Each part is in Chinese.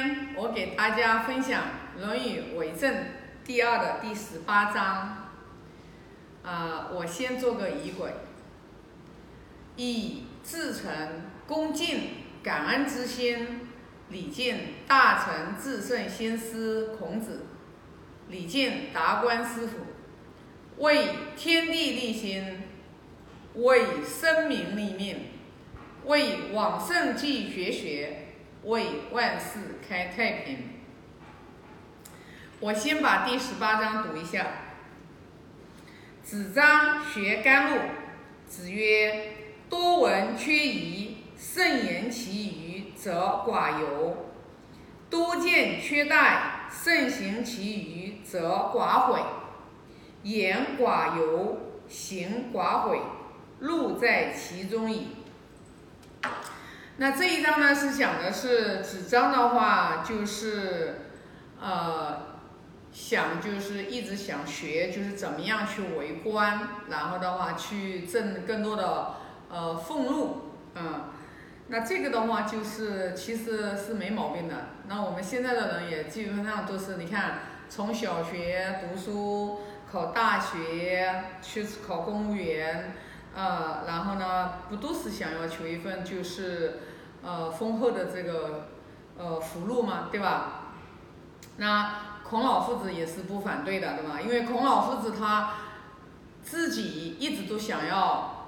天我给大家分享《论语为政》第二的第十八章。啊、我先做个仪轨，以至诚、恭敬、感恩之心，礼敬大成至圣先师孔子，礼敬达观师傅，为天地立心，为生民立命，为往圣继绝学，为万世开太平。我先把第十八章读一下。子张学甘露，子曰：“多闻缺仪，慎言其余，则寡尤；多见缺殆，慎行其余，则寡悔。言寡尤，行寡悔，路在其中矣。”那这一章呢，是讲的是子张的话，就是呃。想就是一直想学，就是怎么样去为官，然后的话去挣更多的呃俸禄，嗯，那这个的话就是其实是没毛病的。那我们现在的人也基本上都是，你看从小学读书，考大学，去考公务员，呃，然后呢不都是想要求一份就是呃丰厚的这个呃福禄嘛，对吧？那。孔老夫子也是不反对的，对吧？因为孔老夫子他自己一直都想要，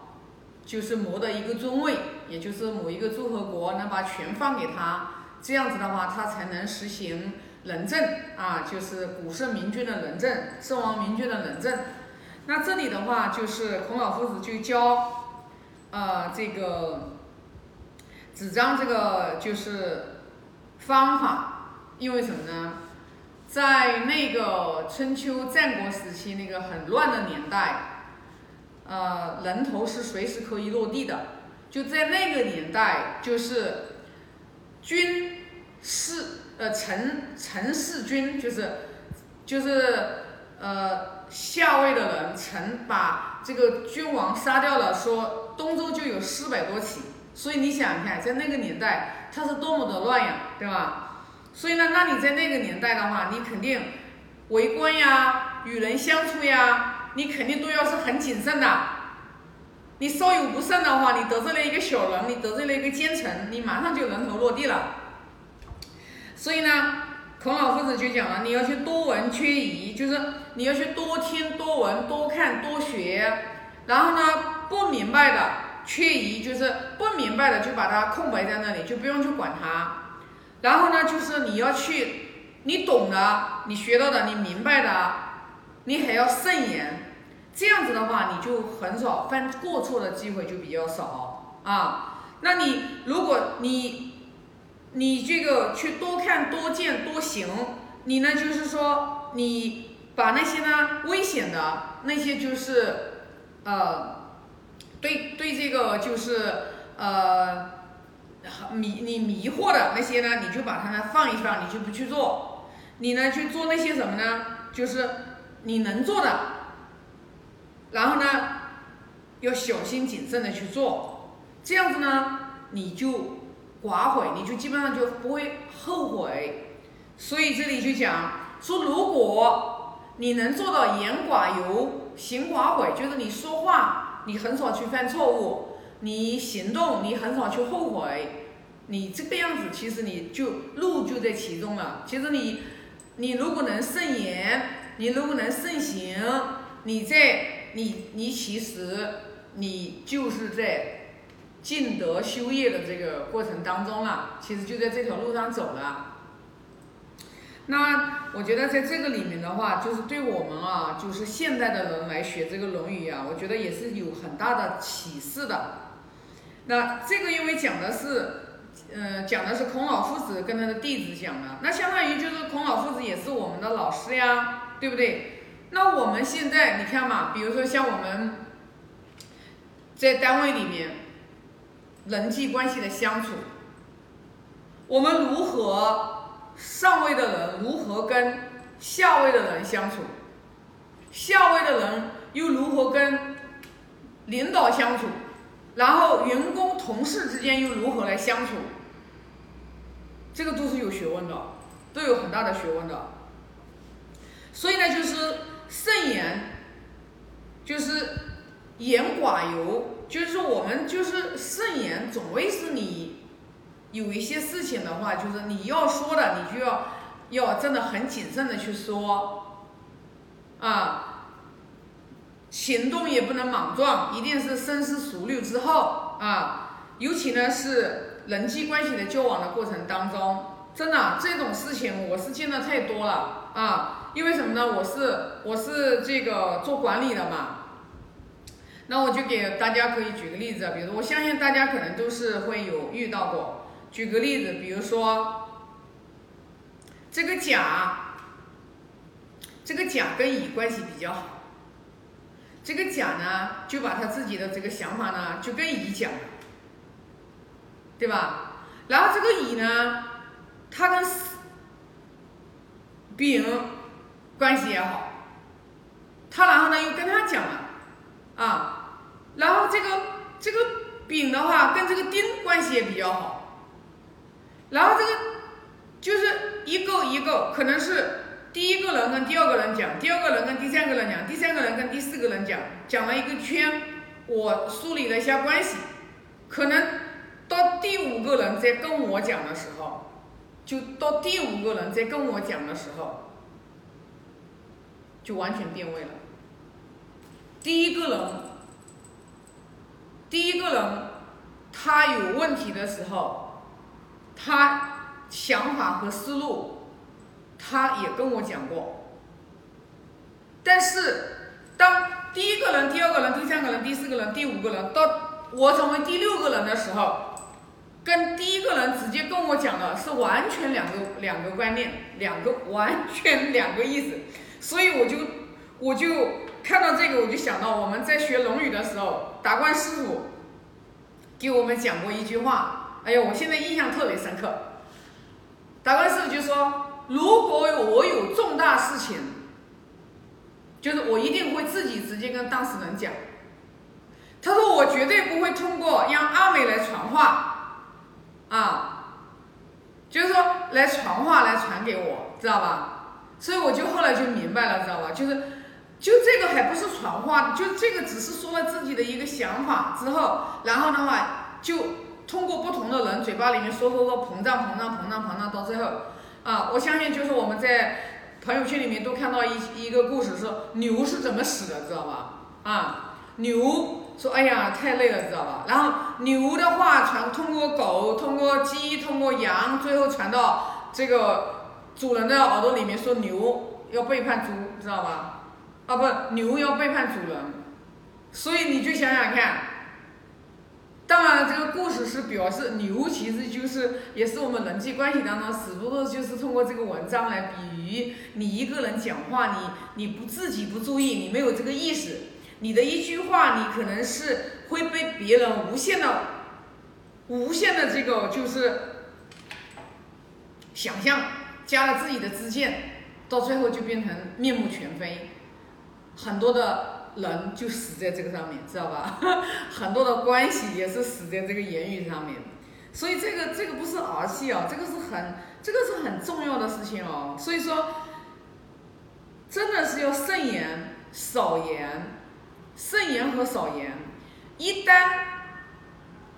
就是谋得一个尊位，也就是某一个诸侯国能把权放给他，这样子的话，他才能实行仁政啊，就是古圣明君的仁政，圣王明君的仁政。那这里的话，就是孔老夫子就教，呃，这个子张这个就是方法，因为什么呢？在那个春秋战国时期，那个很乱的年代，呃，人头是随时可以落地的。就在那个年代，就是君士呃臣臣事君，就是就是呃下人臣把这个君王杀掉了，说东周就有四百多起。所以你想想看，在那个年代，它是多么的乱呀，对吧？所以呢，那你在那个年代的话，你肯定为官呀、与人相处呀，你肯定都要是很谨慎的。你稍有不慎的话，你得罪了一个小人，你得罪了一个奸臣，你马上就人头落地了。所以呢，孔老夫子就讲了，你要去多闻缺仪，就是你要去多听、多闻、多看、多学。然后呢，不明白的缺仪，就是不明白的就把它空白在那里，就不用去管它。然后呢，就是你要去，你懂的，你学到的，你明白的，你还要慎言，这样子的话，你就很少犯过错的机会就比较少啊。那你如果你你这个去多看多见多行，你呢就是说你把那些呢危险的那些就是呃对对这个就是呃。迷你迷惑的那些呢，你就把它呢放一放，你就不去做。你呢去做那些什么呢？就是你能做的，然后呢要小心谨慎的去做。这样子呢，你就寡悔，你就基本上就不会后悔。所以这里就讲说，如果你能做到言寡尤，行寡悔，就是你说话你很少去犯错误。你行动，你很少去后悔，你这个样子，其实你就路就在其中了。其实你，你如果能慎言，你如果能慎行，你在你你其实你就是在尽德修业的这个过程当中了，其实就在这条路上走了。那我觉得在这个里面的话，就是对我们啊，就是现代的人来学这个《论语》啊，我觉得也是有很大的启示的。那这个因为讲的是，呃，讲的是孔老夫子跟他的弟子讲的，那相当于就是孔老夫子也是我们的老师呀，对不对？那我们现在你看嘛，比如说像我们在单位里面人际关系的相处，我们如何上位的人如何跟下位的人相处，下位的人又如何跟领导相处？然后员工同事之间又如何来相处？这个都是有学问的，都有很大的学问的。所以呢，就是慎言，就是言寡尤，就是说我们就是慎言，总归是你有一些事情的话，就是你要说的，你就要要真的很谨慎的去说，啊，行动也不能莽撞，一定是深思熟虑之后啊，尤其呢是。人际关系的交往的过程当中，真的这种事情我是见的太多了啊！因为什么呢？我是我是这个做管理的嘛，那我就给大家可以举个例子，比如我相信大家可能都是会有遇到过。举个例子，比如说这个甲，这个甲跟乙关系比较好，这个甲呢就把他自己的这个想法呢就跟乙讲。对吧？然后这个乙呢，他跟丙关系也好，他然后呢又跟他讲了啊，然后这个这个丙的话跟这个丁关系也比较好，然后这个就是一个一个，可能是第一个人跟第二个人讲，第二个人跟第三个人讲，第三个人跟第四个人讲，讲了一个圈，我梳理了一下关系，可能。到第五个人在跟我讲的时候，就到第五个人在跟我讲的时候，就完全变位了。第一个人，第一个人他有问题的时候，他想法和思路，他也跟我讲过。但是当第一个人、第二个人、第三个人、第四个人、第五个人到我成为第六个人的时候，跟第一个人直接跟我讲的是完全两个两个观念，两个完全两个意思，所以我就我就看到这个，我就想到我们在学《论语》的时候，达观师傅给我们讲过一句话，哎呀，我现在印象特别深刻。达观师傅就说：“如果我有重大事情，就是我一定会自己直接跟当事人讲。”他说：“我绝对不会通过让阿美来传话。”啊，就是说来传话来传给我，知道吧？所以我就后来就明白了，知道吧？就是，就这个还不是传话，就这个只是说了自己的一个想法之后，然后的话就通过不同的人嘴巴里面说说说膨胀膨胀膨胀膨胀到最后，啊，我相信就是我们在朋友圈里面都看到一一个故事，说牛是怎么死的，知道吧？啊，牛。说哎呀太累了，知道吧？然后牛的话传通过狗，通过鸡，通过羊，最后传到这个主人的耳朵里面，说牛要背叛猪，知道吧？啊，不，牛要背叛主人。所以你就想想看，当然这个故事是表示牛其实就是也是我们人际关系当中，只不过就是通过这个文章来比喻你一个人讲话，你你不自己不注意，你没有这个意识。你的一句话，你可能是会被别人无限的、无限的这个就是想象，加了自己的自见，到最后就变成面目全非，很多的人就死在这个上面，知道吧？很多的关系也是死在这个言语上面，所以这个这个不是儿戏哦，这个是很这个是很重要的事情哦，所以说真的是要慎言少言。慎言和少言，一旦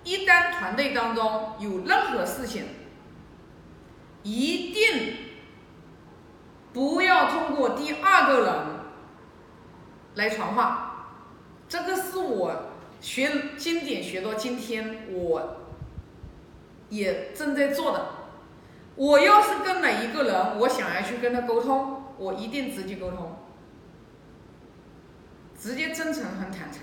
一旦团队当中有任何事情，一定不要通过第二个人来传话。这个是我学经典学到今天，我也正在做的。我要是跟哪一个人，我想要去跟他沟通，我一定直接沟通。直接真诚很坦诚，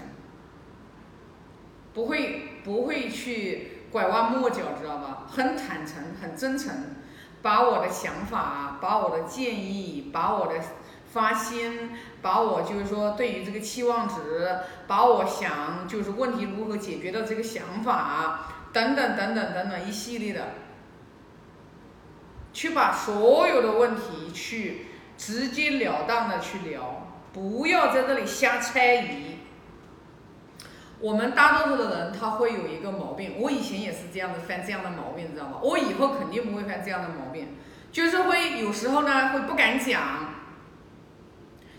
不会不会去拐弯抹角，知道吧？很坦诚，很真诚，把我的想法，把我的建议，把我的发心，把我就是说对于这个期望值，把我想就是问题如何解决的这个想法，等等等等等等一系列的，去把所有的问题去直截了当的去聊。不要在这里瞎猜疑。我们大多数的人他会有一个毛病，我以前也是这样子犯这样的毛病，你知道吗？我以后肯定不会犯这样的毛病，就是会有时候呢会不敢讲，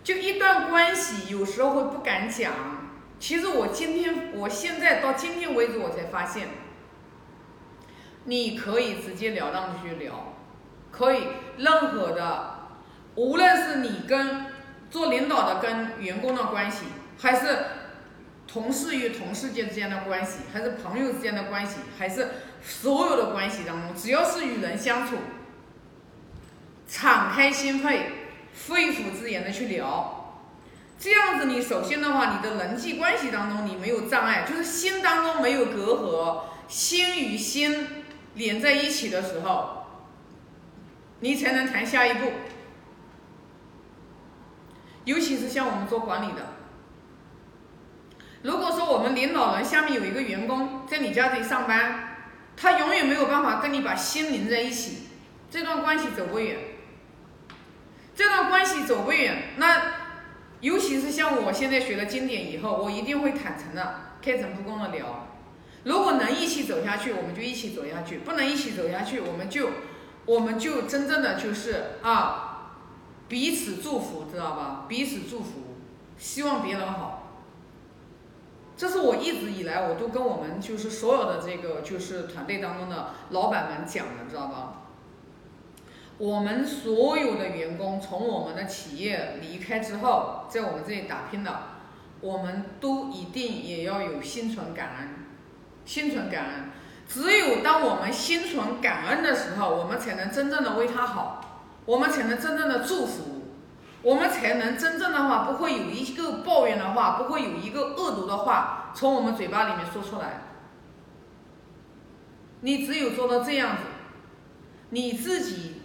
就一段关系有时候会不敢讲。其实我今天我现在到今天为止我才发现，你可以直截了当的去聊，可以任何的，无论是你跟做领导的跟员工的关系，还是。同事与同事间之间的关系，还是朋友之间的关系，还是所有的关系当中，只要是与人相处，敞开心扉，肺腑之言的去聊，这样子你首先的话，你的人际关系当中你没有障碍，就是心当中没有隔阂，心与心连在一起的时候，你才能谈下一步。尤其是像我们做管理的。如果说我们领导人下面有一个员工在你家里上班，他永远没有办法跟你把心连在一起，这段关系走不远。这段关系走不远，那尤其是像我现在学了经典以后，我一定会坦诚的、开诚布公的聊。如果能一起走下去，我们就一起走下去；不能一起走下去，我们就我们就真正的就是啊，彼此祝福，知道吧？彼此祝福，希望别人好。这是我一直以来我都跟我们就是所有的这个就是团队当中的老板们讲的，知道吧？我们所有的员工从我们的企业离开之后，在我们这里打拼的，我们都一定也要有心存感恩，心存感恩。只有当我们心存感恩的时候，我们才能真正的为他好，我们才能真正的祝福。我们才能真正的话，不会有一个抱怨的话，不会有一个恶毒的话从我们嘴巴里面说出来。你只有做到这样子，你自己，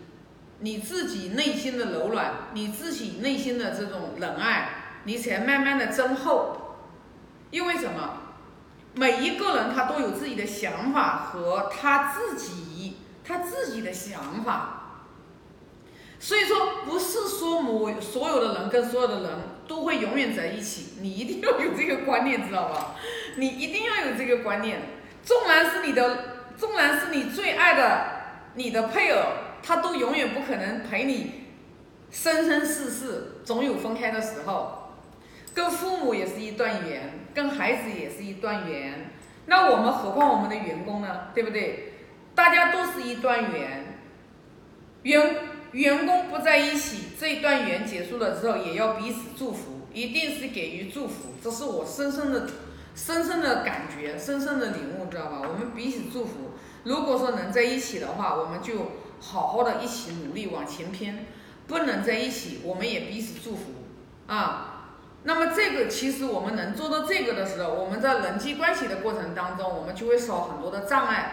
你自己内心的柔软，你自己内心的这种仁爱，你才慢慢的增厚。因为什么？每一个人他都有自己的想法和他自己他自己的想法。所以说，不是说某所有的人跟所有的人都会永远在一起，你一定要有这个观念，知道吧？你一定要有这个观念。纵然是你的，纵然是你最爱的你的配偶，他都永远不可能陪你生生世世，总有分开的时候。跟父母也是一段缘，跟孩子也是一段缘，那我们何况我们的员工呢？对不对？大家都是一段缘，员。员工不在一起，这一段缘结束了之后，也要彼此祝福，一定是给予祝福，这是我深深的、深深的感觉，深深的领悟，知道吧？我们彼此祝福。如果说能在一起的话，我们就好好的一起努力往前拼；不能在一起，我们也彼此祝福啊。那么这个其实我们能做到这个的时候，我们在人际关系的过程当中，我们就会少很多的障碍，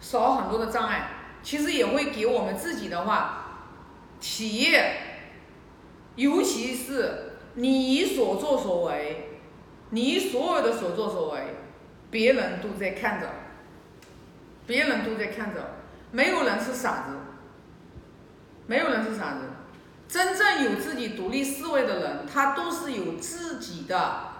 少很多的障碍。其实也会给我们自己的话，企业，尤其是你所作所为，你所有的所作所为，别人都在看着，别人都在看着，没有人是傻子，没有人是傻子，真正有自己独立思维的人，他都是有自己的。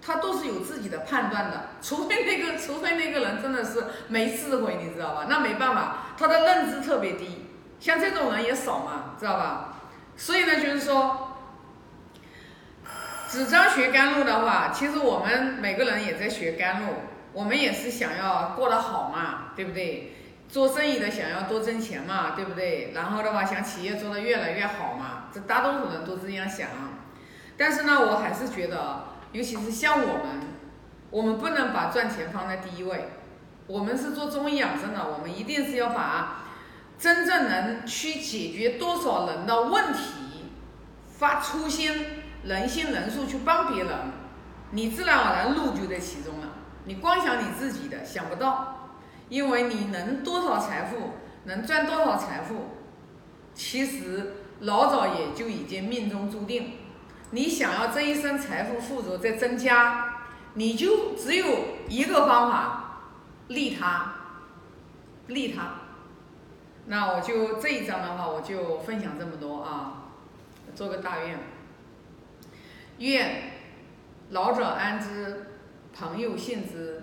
他都是有自己的判断的，除非那个，除非那个人真的是没智慧，你知道吧？那没办法，他的认知特别低，像这种人也少嘛，知道吧？所以呢，就是说，纸张学甘露的话，其实我们每个人也在学甘露，我们也是想要过得好嘛，对不对？做生意的想要多挣钱嘛，对不对？然后的话，想企业做得越来越好嘛，这大多数人都这样想。但是呢，我还是觉得。尤其是像我们，我们不能把赚钱放在第一位。我们是做中医养生的，我们一定是要把真正能去解决多少人的问题，发初心、人心、人术去帮别人，你自然而然路就在其中了。你光想你自己的，想不到，因为你能多少财富，能赚多少财富，其实老早也就已经命中注定。你想要这一生财富富足再增加，你就只有一个方法，利他，利他。那我就这一章的话，我就分享这么多啊，做个大愿，愿老者安之，朋友信之。